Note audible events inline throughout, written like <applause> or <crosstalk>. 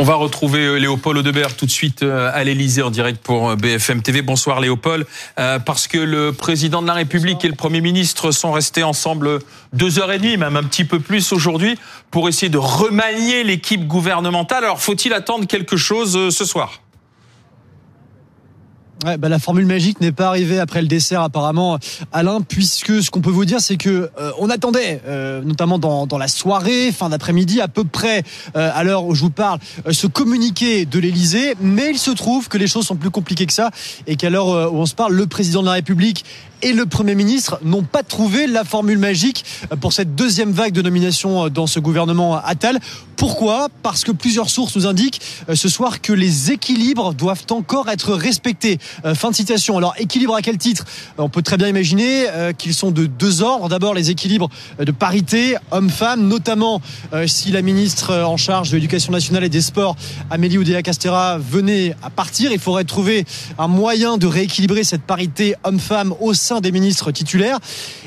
On va retrouver euh, Léopold Audebert tout de suite euh, à l'Elysée en direct pour euh, BFM TV. Bonsoir Léopold. Parce que le président de la République et le Premier ministre sont restés ensemble deux heures et demie, même un petit peu plus aujourd'hui, pour essayer de remanier l'équipe gouvernementale. Alors faut-il attendre quelque chose ce soir? Ouais, bah, la formule magique n'est pas arrivée après le dessert apparemment, Alain, puisque ce qu'on peut vous dire, c'est que euh, on attendait, euh, notamment dans, dans, la soirée, fin d'après-midi, à peu près euh, à l'heure où je vous parle, ce communiqué de l'Elysée, mais il se trouve que les choses sont plus compliquées que ça et qu'à l'heure où on se parle, le président de la République et le Premier ministre n'ont pas trouvé la formule magique pour cette deuxième vague de nomination dans ce gouvernement Attal. Pourquoi? Parce que plusieurs sources nous indiquent euh, ce soir que les équilibres doivent encore être respectés. Euh, fin de citation. Alors, équilibre à quel titre euh, On peut très bien imaginer qu'ils sont de deux ordres. D'abord, les équilibres de parité homme-femme, notamment si la ministre en charge de l'éducation nationale et des sports, Amélie Oudéa-Castera, venait à partir. Il faudrait trouver un moyen de rééquilibrer cette parité homme-femme au sein des ministres titulaires.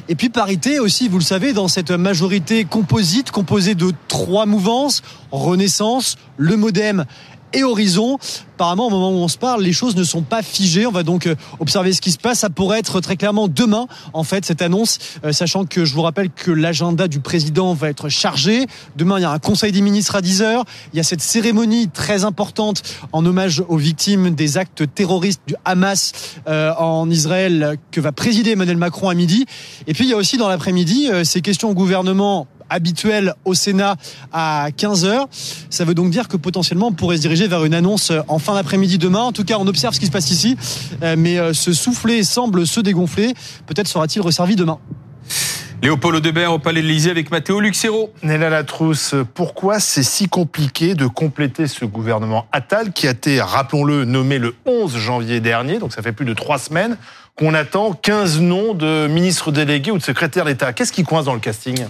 Et puis parité aussi, vous le savez, dans cette majorité composite composée de trois mouvances, Renaissance, le Modem et Horizon. Apparemment, au moment où on se parle, les choses ne sont pas figées. On va donc euh, observer ce qui se passe. Ça pourrait être très clairement demain, en fait, cette annonce, euh, sachant que je vous rappelle que l'agenda du président va être chargé. Demain, il y a un conseil des ministres à 10h. Il y a cette cérémonie très importante en hommage aux victimes des actes terroristes du Hamas euh, en Israël que va présider Emmanuel Macron à midi. Et puis, il y a aussi dans l'après-midi ces questions au gouvernement habituel au Sénat à 15h. Ça veut donc dire que potentiellement on pourrait se diriger vers une annonce en fin d'après-midi demain. En tout cas, on observe ce qui se passe ici, euh, mais euh, ce soufflet semble se dégonfler. Peut-être sera-t-il resservi demain. Léopold Audebert au Palais de l'Élysée avec Matteo Luxero. Néla Latrousse, pourquoi c'est si compliqué de compléter ce gouvernement Attal qui a été, rappelons-le, nommé le 11 janvier dernier, donc ça fait plus de trois semaines, qu'on attend 15 noms de ministres délégués ou de secrétaires d'État? Qu'est-ce qui coince dans le casting?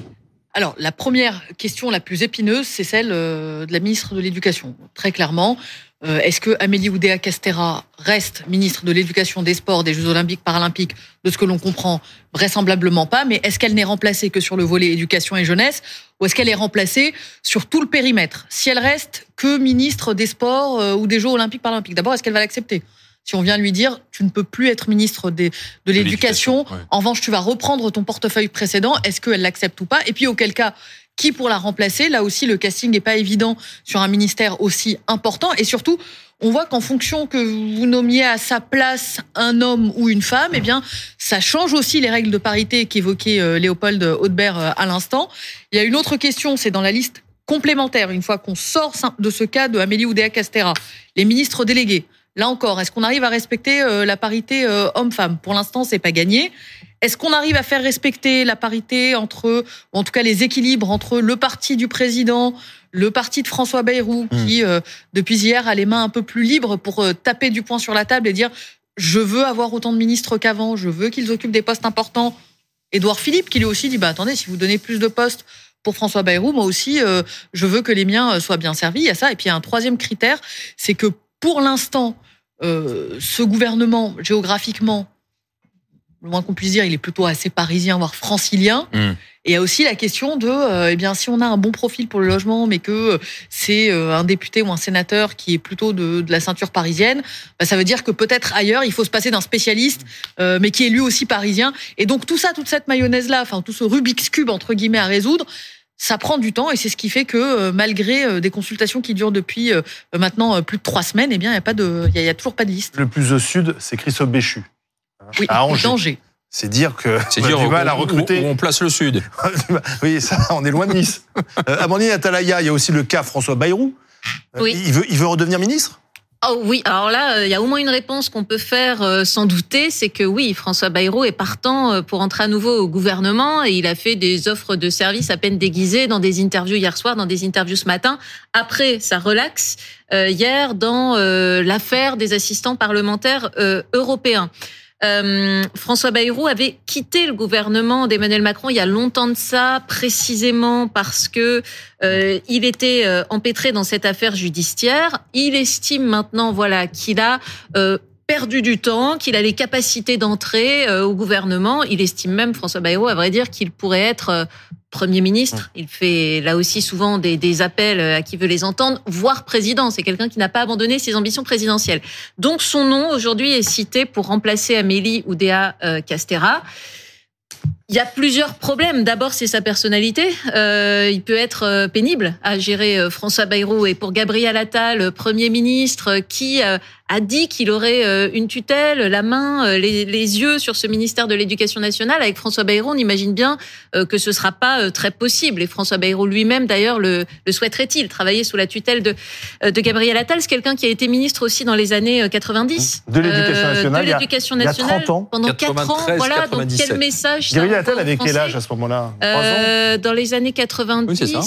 Alors, la première question la plus épineuse, c'est celle euh, de la ministre de l'Éducation. Très clairement, euh, est-ce que Amélie Oudéa Castera reste ministre de l'Éducation, des Sports, des Jeux Olympiques, Paralympiques? De ce que l'on comprend, vraisemblablement pas. Mais est-ce qu'elle n'est remplacée que sur le volet éducation et jeunesse? Ou est-ce qu'elle est remplacée sur tout le périmètre? Si elle reste que ministre des Sports euh, ou des Jeux Olympiques, Paralympiques, d'abord, est-ce qu'elle va l'accepter? Si on vient lui dire tu ne peux plus être ministre de l'éducation, en revanche tu vas reprendre ton portefeuille précédent, est-ce qu'elle l'accepte ou pas? Et puis auquel cas, qui pour la remplacer? Là aussi, le casting n'est pas évident sur un ministère aussi important. Et surtout, on voit qu'en fonction que vous nommiez à sa place un homme ou une femme, eh bien, ça change aussi les règles de parité qu'évoquait euh, Léopold Haudebert euh, à l'instant. Il y a une autre question, c'est dans la liste complémentaire, une fois qu'on sort de ce cas de Amélie Oudéa-Castera, les ministres délégués. Là encore, est-ce qu'on arrive à respecter euh, la parité euh, homme-femme? Pour l'instant, c'est pas gagné. Est-ce qu'on arrive à faire respecter la parité entre, ou en tout cas les équilibres entre le parti du président, le parti de François Bayrou, mmh. qui euh, depuis hier a les mains un peu plus libres pour taper du poing sur la table et dire je veux avoir autant de ministres qu'avant, je veux qu'ils occupent des postes importants. Édouard Philippe qui lui aussi dit bah attendez si vous donnez plus de postes pour François Bayrou, moi aussi je veux que les miens soient bien servis. Il y a ça et puis il y a un troisième critère, c'est que pour l'instant, euh, ce gouvernement, géographiquement, le moins qu'on puisse dire, il est plutôt assez parisien, voire francilien. Hmm. Et il y a aussi la question de, euh, eh bien, si on a un bon profil pour le logement, mais que c'est euh, un député ou un sénateur qui est plutôt de, la ceinture parisienne, bah, ça veut dire que peut-être ailleurs, il faut se passer d'un spécialiste, mais qui est lui aussi parisien. Et donc tout ça, toute cette mayonnaise-là, enfin tout ce Rubik's cube entre guillemets à résoudre, ça prend du temps et c'est ce qui fait que euh, malgré euh, des consultations qui durent depuis euh, maintenant plus de trois semaines, eh bien il y a pas de, il y, a toujours pas de liste. Le plus au sud, c'est Christophe Béchu, oui, à Angers. C'est dire que c'est dire du mal à recruter. Où, on place le sud. <laughs> oui, ça, on est loin de Nice. euh, Amandine Atalaya, il y a aussi le cas François Bayrou. Oui. Il veut, il veut redevenir ministre? Oh oui, alors là, euh, il y a au moins une réponse qu'on peut faire euh, sans douter, c'est que oui, François Bayrou est partant euh, pour entrer à nouveau au gouvernement et il a fait des offres de services à peine déguisées dans des interviews hier soir, dans des interviews ce matin. Après, ça relaxe hier dans l'affaire des assistants parlementaires européens. Euh, François Bayrou avait quitté le gouvernement d'Emmanuel Macron il y a longtemps de ça, précisément parce que euh, il était euh, empêtré dans cette affaire judiciaire. Il estime maintenant, voilà, qu'il a euh, perdu du temps, qu'il a les capacités d'entrer au gouvernement. Il estime même, François Bayrou, à vrai dire, qu'il pourrait être Premier ministre. Il fait là aussi souvent des, des, appels à qui veut les entendre, voire président. C'est quelqu'un qui n'a pas abandonné ses ambitions présidentielles. Donc son nom aujourd'hui est cité pour remplacer Amélie Oudéa Castera. Il y a plusieurs problèmes. D'abord, c'est sa personnalité. Euh, il peut être euh, pénible à gérer euh, François Bayrou. Et pour Gabriel Attal, Premier ministre, qui a dit qu'il aurait euh, une tutelle, la main, euh, les, les yeux sur ce ministère de l'Éducation nationale. Avec François Bayrou, on imagine bien euh, que ce sera pas très possible. Et François Bayrou lui-même, d'ailleurs, le, le souhaiterait-il travailler sous la tutelle de, de Gabriel Attal. C'est quelqu'un qui a été ministre aussi dans les années 90 de l'Éducation nationale. de l'Éducation nationale. Il y a 30 ans. Pendant 4 ans, voilà. Donc quel message Gabriel Attal avait quel âge à ce moment-là? Euh, Dans les années 90. Oui, ça.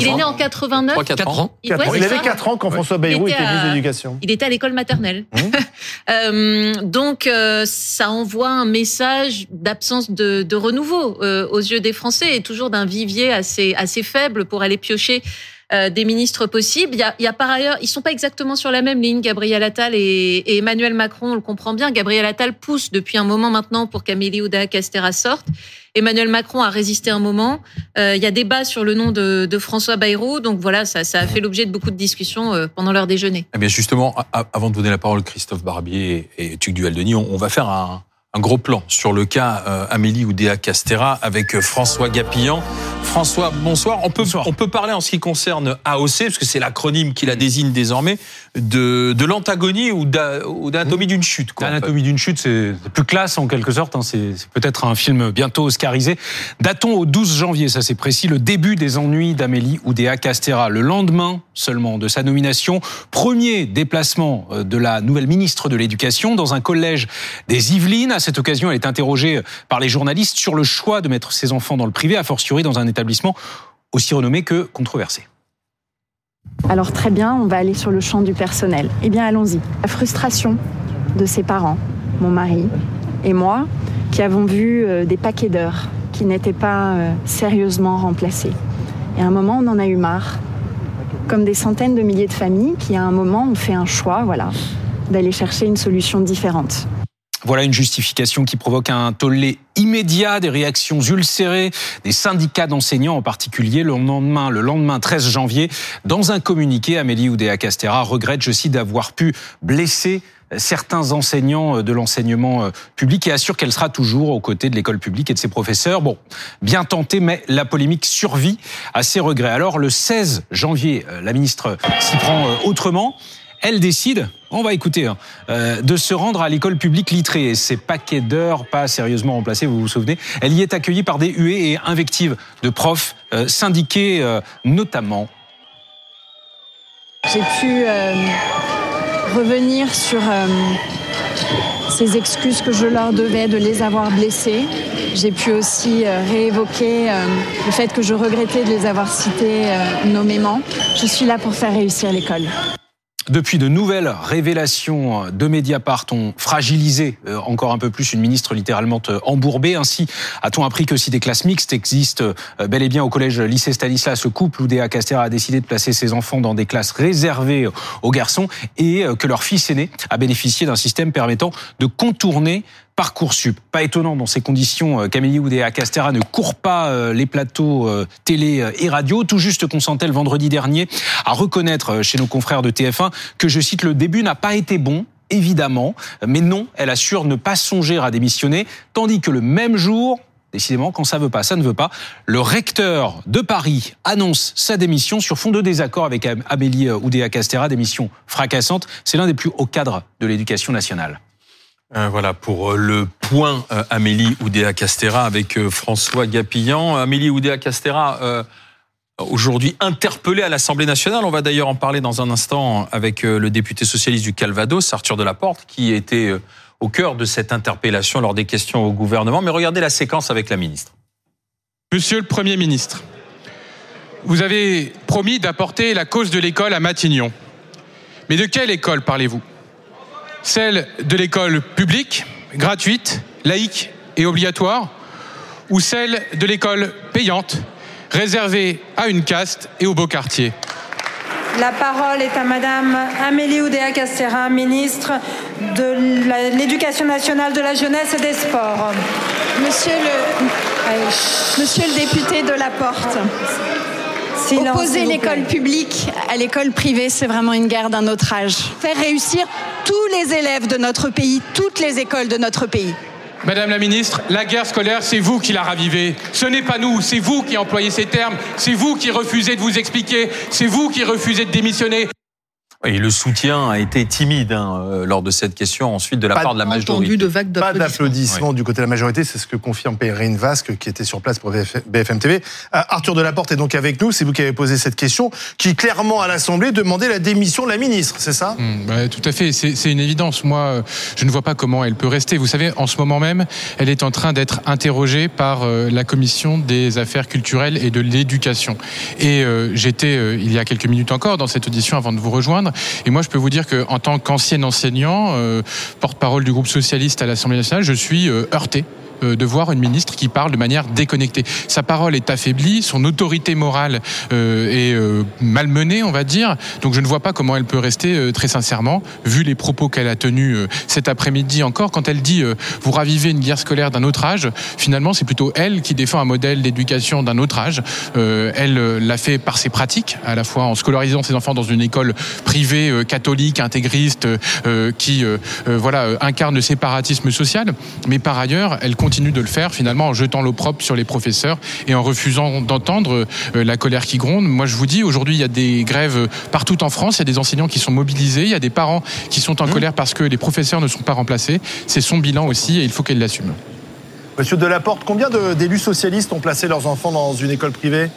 Il, est né en 89. 3, 4 ans. Il, ouais, il avait 4 ans quand François Bayrou était, ministre de l'Éducation. Il était à l'école maternelle. Mmh. <laughs> euh, donc, euh, ça envoie un message d'absence de, de, renouveau euh, aux yeux des Français et toujours d'un vivier assez, assez faible pour aller piocher des ministres possibles. Il y, a, il y a, par ailleurs, ils sont pas exactement sur la même ligne, Gabriel Attal et, et, Emmanuel Macron, on le comprend bien. Gabriel Attal pousse depuis un moment maintenant pour qu'Amélie Oudéa Castera sorte. Emmanuel Macron a résisté un moment. Euh, il y a débat sur le nom de, de François Bayrou, donc voilà, ça, ça, a fait l'objet de beaucoup de discussions euh, pendant leur déjeuner. Eh bien justement, avant de donner la parole Christophe Barbier et Tuc Dual-Denis, on, on va faire un, un gros plan sur le cas euh, Amélie Oudéa Castera avec euh, François Gapillan. François, bonsoir. On peut, on peut parler en ce qui concerne AOC, parce que c'est l'acronyme qui la désigne désormais, de, de l'antagonie ou d'anatomie d'une chute. Anatomie d'une chute, c'est plus classe en quelque sorte. Hein. C'est peut-être un film bientôt oscarisé. Datons au 12 janvier, ça c'est précis, le début des ennuis d'Amélie Oudéa Castera. Le lendemain seulement de sa nomination, premier déplacement euh, de la nouvelle ministre de l'Éducation dans un collège des Yvelines. À cette occasion, elle est interrogée par les journalistes sur le choix de mettre ses enfants dans le privé, a fortiori dans un établissement aussi renommé que controversé. Alors très bien, on va aller sur le champ du personnel. Eh bien allons-y. La frustration de ses parents, mon mari et moi, qui avons vu euh, des paquets d'heures qui n'étaient pas euh, sérieusement remplacés. Et à un moment, on en a eu marre. Comme des centaines de milliers de familles qui, à un moment, ont fait un choix, voilà, d'aller chercher une solution différente. Voilà une justification qui provoque un tollé immédiat, des réactions ulcérées, des syndicats d'enseignants en particulier. Le lendemain, le lendemain 13 janvier, dans un communiqué, Amélie Oudéa Castera regrette, je cite, d'avoir pu blesser certains enseignants de l'enseignement public et assure qu'elle sera toujours aux côtés de l'école publique et de ses professeurs. Bon, bien tenté, mais la polémique survit à ses regrets. Alors, le 16 janvier, la ministre s'y prend autrement elle décide, on va écouter, hein, euh, de se rendre à l'école publique littrée. Et ces paquets d'heures pas sérieusement remplacés, vous vous souvenez, elle y est accueillie par des huées et invectives de profs euh, syndiqués euh, notamment. J'ai pu revenir sur ces excuses que je leur devais de les avoir blessés. J'ai pu aussi réévoquer le fait que je regrettais de les avoir cités nommément. Je suis là pour faire réussir l'école. Depuis de nouvelles révélations de Mediapart ont fragilisé encore un peu plus une ministre littéralement embourbée. Ainsi, a-t-on appris que si des classes mixtes existent bel et bien au collège lycée Stanislas, le couple Oudéa Castera a décidé de placer ses enfants dans des classes réservées aux garçons et que leur fils aîné a bénéficié d'un système permettant de contourner Parcoursup. Pas étonnant dans ces conditions qu'Amélie Oudéa Castera ne court pas les plateaux télé et radio. Tout juste consentait le vendredi dernier à reconnaître chez nos confrères de TF1 que, je cite, le début n'a pas été bon évidemment, mais non, elle assure ne pas songer à démissionner, tandis que le même jour, Décidément, quand ça veut pas, ça ne veut pas. Le recteur de Paris annonce sa démission sur fond de désaccord avec Amélie Oudéa Castera, démission fracassante. C'est l'un des plus hauts cadres de l'éducation nationale. Euh, voilà pour le point euh, Amélie Oudéa Castera avec euh, François Gapillan. Amélie Oudéa Castera, euh, aujourd'hui interpellée à l'Assemblée nationale. On va d'ailleurs en parler dans un instant avec le député socialiste du Calvados, Arthur Delaporte, qui était au cœur de cette interpellation lors des questions au gouvernement. Mais regardez la séquence avec la ministre. Monsieur le Premier ministre, vous avez promis d'apporter la cause de l'école à Matignon. Mais de quelle école parlez-vous? Celle de l'école publique, gratuite, laïque et obligatoire Ou celle de l'école payante, réservée à une caste et au beau quartier la parole est à Madame Amélie Oudéa Castera, ministre de l'Éducation nationale, de la jeunesse et des sports. Monsieur le, Monsieur le député de la Porte. Silence, Opposer l'école publique à l'école privée, c'est vraiment une guerre d'un autre âge. Faire réussir tous les élèves de notre pays, toutes les écoles de notre pays. Madame la ministre, la guerre scolaire, c'est vous qui la ravivez. Ce n'est pas nous, c'est vous qui employez ces termes, c'est vous qui refusez de vous expliquer, c'est vous qui refusez de démissionner. Et le soutien a été timide hein, euh, lors de cette question ensuite de la Pas part de la majorité. de Pas d'applaudissements. du côté de la majorité, c'est ce que confirme Perrine Vasque qui était sur place pour BF- BFM TV. Euh, Arthur Delaporte est donc avec nous, c'est vous qui avez posé cette question, qui clairement à l'Assemblée demandait la démission de la ministre, c'est ça? Bah, tout à fait, c'est c'est une évidence. Moi, euh, je ne vois pas comment elle peut rester. Vous savez, en ce moment même, elle est en train d'être interrogée par euh, la commission des affaires culturelles et de l'éducation. Et euh, j'étais euh, il y a quelques minutes encore dans cette audition avant de vous rejoindre. Et moi, je peux vous dire que en tant qu'ancien enseignant, euh, porte-parole du groupe socialiste à l'Assemblée nationale, je suis euh, heurté de voir une ministre qui parle de manière déconnectée. Sa parole est affaiblie, son autorité morale euh, est euh, malmenée, on va dire. Donc je ne vois pas comment elle peut rester euh, très sincèrement, vu les propos qu'elle a tenus euh, cet après-midi encore, quand elle dit euh, vous ravivez une guerre scolaire d'un autre âge. Finalement, c'est plutôt elle qui défend un modèle d'éducation d'un autre âge. Euh, elle euh, l'a fait par ses pratiques, à la fois en scolarisant ses enfants dans une école privée euh, catholique, intégriste, euh, qui euh, euh, voilà euh, incarne le séparatisme social. Mais par ailleurs, elle continue de le faire finalement en jetant l'opprobre sur les professeurs et en refusant d'entendre euh, la colère qui gronde. Moi, je vous dis, aujourd'hui, il y a des grèves euh, partout en France. Il y a des enseignants qui sont mobilisés. Il y a des parents qui sont en colère parce que les professeurs ne sont pas remplacés. C'est son bilan aussi et il faut qu'elle l'assume. Monsieur Delaporte, combien de- d'élus socialistes ont placé leurs enfants dans une école privée?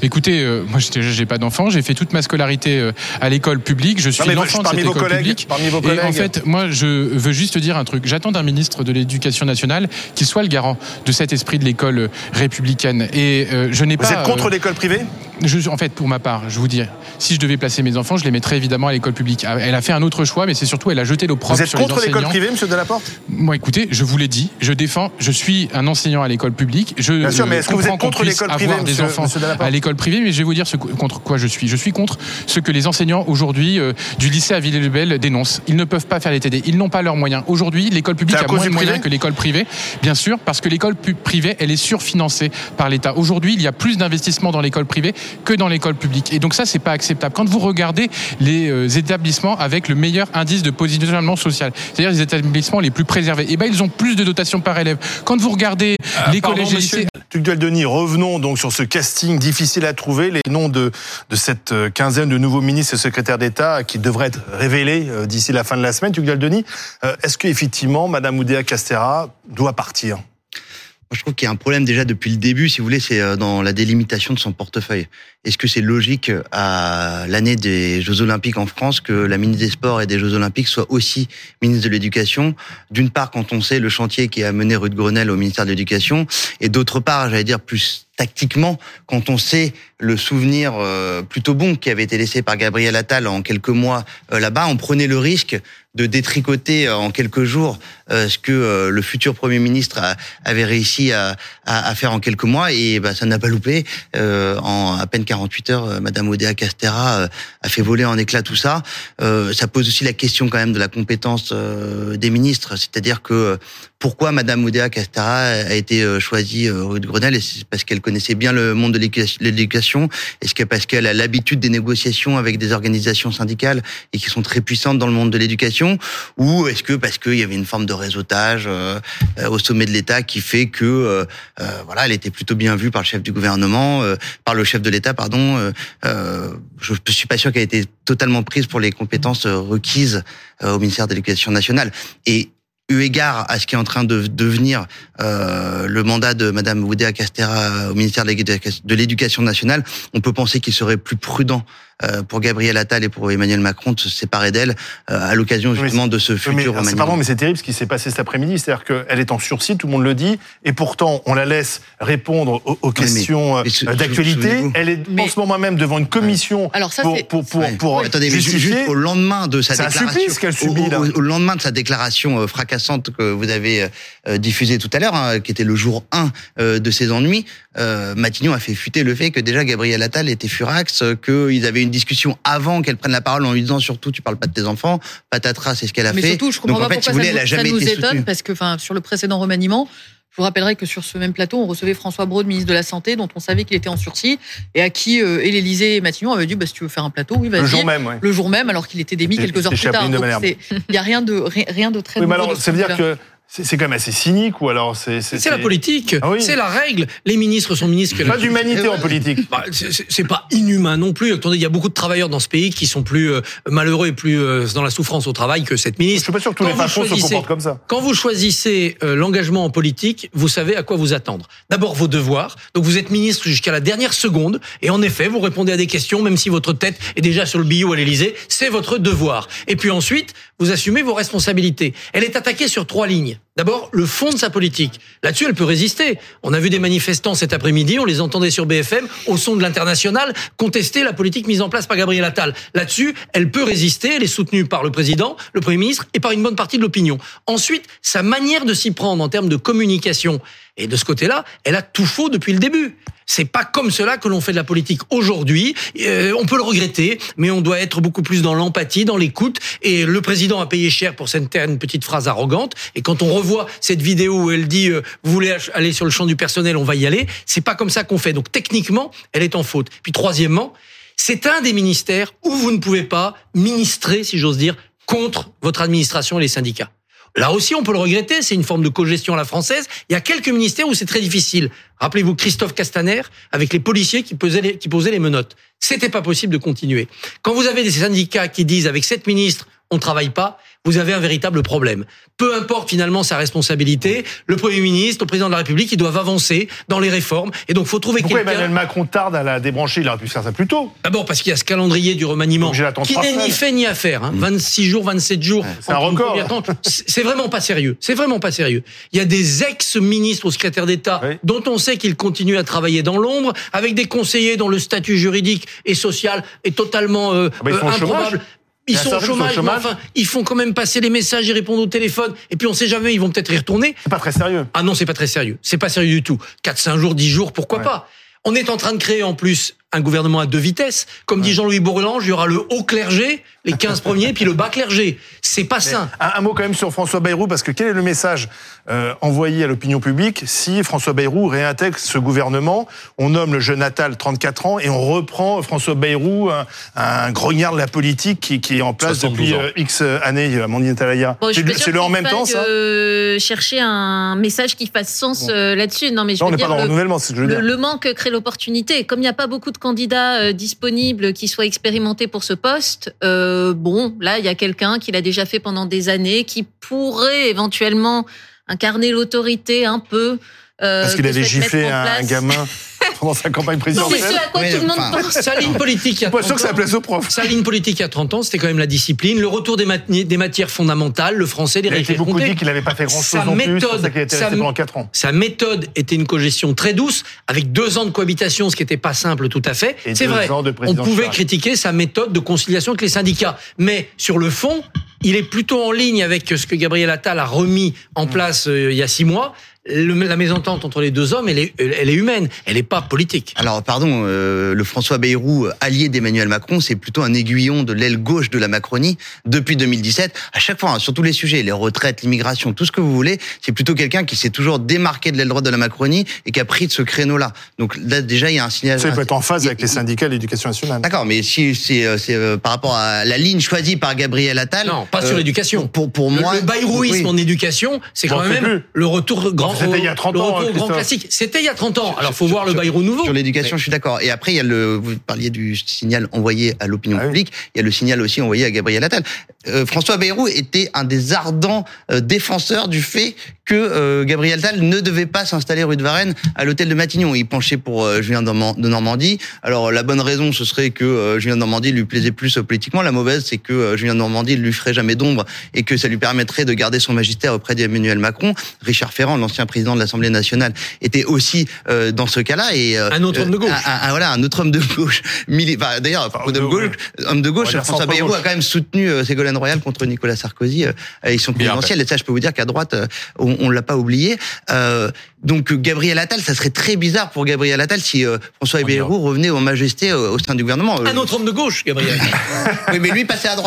Écoutez, euh, moi, j'étais- j'ai pas d'enfant. J'ai fait toute ma scolarité euh, à l'école publique. Je suis l'enfant de parmi cette vos école collègues, publique. parmi vos Et collègues. en fait, moi, je veux juste dire un truc. J'attends d'un ministre de l'Éducation nationale qu'il soit le garant de cet esprit de l'école euh, républicaine. Et euh, je n'ai Vous pas. êtes contre l'école privée? Je, en fait, pour ma part, je vous dis, si je devais placer mes enfants, je les mettrais évidemment à l'école publique. Elle a fait un autre choix, mais c'est surtout, elle a jeté l'opprobre Vous êtes sur les contre l'école enseignants. privée, monsieur Delaporte? Moi, écoutez, je vous l'ai dit, je défends, je suis un enseignant à l'école publique. Je Bien sûr, mais est-ce que vous êtes contre l'école privée, avoir des monsieur- enfants monsieur à l'école privée, mais je vais vous dire ce que- contre quoi je suis. Je suis contre ce que les enseignants aujourd'hui euh, du lycée à Villers-le-Bel dénoncent. Ils ne peuvent pas faire les TD, ils n'ont pas leurs moyens. Aujourd'hui, l'école publique a moins de moyens que l'école privée, bien sûr, parce que l'école privée, elle est surfinancée par l'État. Aujourd'hui, il y a plus d'investissements dans l'école privée que dans l'école publique. Et donc ça, c'est pas acceptable. Quand vous regardez les euh, établissements avec le meilleur indice de positionnement social, c'est-à-dire les établissements les plus préservés, eh ben ils ont plus de dotations par élève. Quand vous regardez les pardon, collèges et lycées, Tugdual Denis, revenons donc sur ce casting difficile à trouver, les noms de, de cette euh, quinzaine de nouveaux ministres et secrétaires d'État qui devraient être révélés euh, d'ici la fin de la semaine. Tugdual Denis, est-ce qu'effectivement, Madame Oudéa Castera doit partir? Je trouve qu'il y a un problème déjà depuis le début, si vous voulez, c'est euh, dans la délimitation de son portefeuille. Est-ce que c'est logique euh, à l'année des Jeux Olympiques en France que la ministre des Sports et des Jeux Olympiques soit aussi ministre de l'Éducation? D'une part, quand on sait le chantier qui a mené Ruth Grenelle au ministère de l'Éducation, et d'autre part, j'allais dire plus tactiquement, quand on sait le souvenir euh, plutôt bon qui avait été laissé par Gabriel Attal en quelques mois euh, là-bas, on prenait le risque de détricoter euh, en quelques jours ce que le futur Premier ministre avait réussi à, faire en quelques mois, et bah, ça n'a pas loupé. En à peine 48 heures, Madame Odea Castera a fait voler en éclats tout ça. Ça pose aussi la question quand même de la compétence des ministres, c'est-à-dire que pourquoi Madame Oudéa Castara a été choisie rue de Grenelle? Est-ce parce qu'elle connaissait bien le monde de l'éducation- Est-ce que parce qu'elle a l'habitude des négociations avec des organisations syndicales et qui sont très puissantes dans le monde de l'éducation? Ou est-ce que parce qu'il y avait une forme de réseautage euh, euh, au sommet de l'État qui fait que euh, euh, voilà, elle était plutôt bien vue par le chef du gouvernement, euh, par le chef de l'État, pardon. je ne suis pas sûr qu'elle ait été totalement prise pour les compétences requises au ministère de l'Éducation nationale. Et eu égard à ce qui est en train de devenir euh, le mandat de Madame Oudéa Castera au ministère de l'Éducation- nationale, on peut penser qu'il serait plus prudent euh, pour Gabriel Attal et pour Emmanuel Macron de se séparer d'elle euh, à l'occasion justement de ce futur c'est remaniement. pardon, mais c'est terrible ce qui s'est passé cet après-midi. C'est-à-dire qu'elle est en sursis, tout le monde le dit, et pourtant on la laisse répondre aux, questions d'actualité. Elle est Mais- en ce moment même devant une commission Alors ça, pour, c'est- pour, pour, Ouais. pour Attendez, mais juste au lendemain de sa C'est un déclaration, supplice qu'elle subit, au, là. au- au lendemain de sa déclaration euh, que vous avez euh, diffusée tout à l'heure, hein, qui était le jour 1 euh, de ses ennuis, euh, Matignon a fait fuiter le fait que déjà Gabriel Attal était furax, euh, qu'ils avaient une discussion avant qu'elle prenne la parole en lui disant surtout tu parles pas de tes enfants. Patatras, c'est ce qu'elle a Mais fait. surtout, je comprends Donc en pas fait, si pourquoi vous voulez, ça, elle a nous, ça nous été étonne, soutenue. parce que enfin, sur le précédent remaniement, je vous rappellerai que sur ce même plateau, on recevait François Braun, ministre de la Santé, dont on savait qu'il était en sursis, et à qui euh, et l'Élysée et Matignon avaient dit bah, si tu veux faire un plateau, oui, vas-y. Le jour même, ouais. Le jour même, alors qu'il était démis quelques heures plus tard. Il n'y a rien de, ri- rien de très Oui, mais alors, ça veut dire que c'est quand même assez cynique ou alors c'est C'est la politique, Ah oui. c'est la règle. Les ministres sont ministres. que Pas d'humanité en politique. Bah, c'est- pas inhumain non plus. Attendez, il y a beaucoup de travailleurs dans ce pays qui sont plus euh, malheureux et plus euh, dans la souffrance au travail que cette Je ministre. suis pas sûr que tous les Quand vous patrons se comportent comme ça. Quand vous choisissez euh, l'engagement en politique, vous savez à quoi vous attendre. D'abord vos devoirs. Donc vous êtes ministre jusqu'à la dernière seconde et en effet, vous répondez à des questions même si votre tête est déjà sur le billot à l'Élysée, c'est votre devoir. Et puis ensuite, vous assumez vos responsabilités. Elle est attaquée sur trois lignes. D'abord, le fond de sa politique. Là-dessus, elle peut résister. On a vu des manifestants cet après-midi, on les entendait sur BFM, au son de l'international, contester la politique mise en place par Gabriel Attal. Là-dessus, elle peut résister, elle est soutenue par le président, le Premier ministre et par une bonne partie de l'opinion. Ensuite, sa manière de s'y prendre en termes de communication. Et de ce côté-là, elle a tout faux depuis le début. C'est pas comme cela que l'on fait de la politique aujourd'hui. Euh, on peut le regretter, mais on doit être beaucoup plus dans l'empathie, dans l'écoute. Et le président a payé cher pour certaines petites phrases arrogantes. Et quand on revoit cette vidéo où elle dit euh, vous voulez aller sur le champ du personnel, on va y aller. C'est pas comme ça qu'on fait. Donc techniquement, elle est en faute. Puis troisièmement, c'est un des ministères où vous ne pouvez pas ministrer, si j'ose dire, contre votre administration et les syndicats. Là aussi, on peut le regretter, c'est une forme de cogestion à la française. Il y a quelques ministères où c'est très difficile. Rappelez-vous Christophe Castaner avec les policiers qui posaient les, menottes. C'était pas possible de continuer. Quand vous avez des syndicats qui disent avec sept ministres, on travaille pas, vous avez un véritable problème. Peu importe finalement sa responsabilité, le Premier ministre, le Président de la République, ils doivent avancer dans les réformes. Et donc, faut trouver Pourquoi quelqu'un... Emmanuel Macron tarde à la débrancher? Il aurait pu faire ça plus tôt. D'abord parce qu'il y a ce calendrier du remaniement qui n'est ni fait ni à faire. Hein. 26 jours, 27 jours. c'est un record. C'est vraiment pas sérieux. C'est vraiment pas sérieux. Il y a des ex-ministres ou secrétaires d'État Oui. dont on sait qu'ils continuent à travailler dans l'ombre, avec des conseillers dont le statut juridique et social est totalement euh, bah, ils euh, improbable. Ils sont au chômage, enfin, ils font quand même passer les messages, ils répondent au téléphone, et puis on sait jamais, ils vont peut-être y retourner. C'est pas très sérieux. Ah non, c'est pas très sérieux. C'est pas sérieux du tout. 4, 5 jours, 10 jours, pourquoi Ouais. pas? On est en train de créer en plus un gouvernement à deux vitesses. Comme dit Jean-Louis Bourlange, il y aura le haut clergé, les 15 <laughs> premiers, puis le bas clergé. C'est pas sain. Un, un mot quand même sur François Bayrou, parce que quel est le message euh, envoyé à l'opinion publique si François Bayrou réintègre ce gouvernement? On nomme le jeune Attal, 34 ans, et on reprend François Bayrou, un, un grognard de la politique qui, qui est en place 72 depuis euh, X années, Amandine Talaya. Bon, c'est le- en même temps, ça? euh, chercher un message qui fasse sens euh, là-dessus. Non, mais je Non, on veux n'est pas dans le le, renouvellement, c'est ce que je veux le, dire. le manque crée l'opportunité. Comme il n'y a pas beaucoup de candidats euh, disponibles qui soient expérimentés pour ce poste, euh, bon, là, il y a quelqu'un qui l'a déjà fait pendant des années, qui pourrait éventuellement incarner l'autorité un peu. euh, Parce qu'il avait giflé un, gamin <laughs> pendant sa campagne C'est ce présidentielle. à quoi Oui, tout le monde enfin, pense. Sa ligne politique il y a Je suis pas sûr 30 que ça ans, plaise aux profs. sa ligne politique il y a 30 ans, c'était quand même la discipline, le retour des, mati- des matières fondamentales, le français, les Il a été beaucoup dit qu'il n'avait pas fait grand-chose Sa non plus, méthode, ça été sa pendant 4 ans. Sa méthode était une cogestion très douce, avec deux ans de cohabitation, ce qui n'était pas simple tout à fait. C'est vrai. ans de On pouvait Chirac. critiquer sa méthode de conciliation avec les syndicats, mais sur le fond, il est plutôt en ligne avec ce que Gabriel Attal a remis en place euh, il y a six mois. Le- la mésentente entre les deux hommes, elle est, elle est humaine, elle n'est pas politique. Alors, pardon, euh, le François Bayrou, allié d'Emmanuel Macron, c'est plutôt un aiguillon de l'aile gauche de la Macronie depuis 2017. À chaque fois, hein, sur tous les sujets, les retraites, l'immigration, tout ce que vous voulez, c'est plutôt quelqu'un qui s'est toujours démarqué de l'aile droite de la Macronie et qui a pris de ce créneau-là. Donc là, déjà, il y a un signal. Ça il peut être en phase avec les syndicats de l'éducation nationale. D'accord, mais si c'est euh, c'est, euh, par rapport à la ligne choisie par Gabriel Attal. Non, pas sur euh, l'éducation. Pour, pour Le- moi, le bayrou-isme oui. en éducation, c'est quand même plus. le retour grand, c'était il y a 30 le ans, retour au grand classique. C'était il y a 30 ans. Alors faut voir le Bayrou nouveau. Sur l'éducation, je suis d'accord. Et après, il y a le, vous parliez du signal envoyé à l'opinion Ah oui. publique. Il y a le signal aussi envoyé à Gabriel Attal. Euh, François Bayrou était un des ardents euh, défenseurs du fait que euh, Gabriel Attal ne devait pas s'installer rue de Varennes à l'hôtel de Matignon. Il penchait pour Julien de Normandie. Alors la bonne raison, ce serait que Julien de Normandie lui plaisait plus politiquement. La mauvaise, c'est que Julien de Normandie ne lui ferait jamais d'ombre et que ça lui permettrait de garder son magistère auprès d'Emmanuel Macron. Richard Ferrand, l'ancien président de l'Assemblée nationale, était aussi dans ce cas-là. Et Un autre homme de gauche. un- un- voilà, un autre homme de gauche. Enfin, D'ailleurs, homme de gauche, homme de François. Bayrou a quand même soutenu euh, Ségolène Royal contre Nicolas Sarkozy. Euh, ils sont Bien présidentiels. Et ça, je peux vous dire qu'à droite, euh, on, on l'a pas oublié. Euh, donc Gabriel Attal, ça serait très bizarre pour Gabriel Attal si euh, François Bayrou revenait en majesté euh, au sein du gouvernement. Un autre homme de gauche, Gabriel. <laughs> oui, mais lui passait à droite.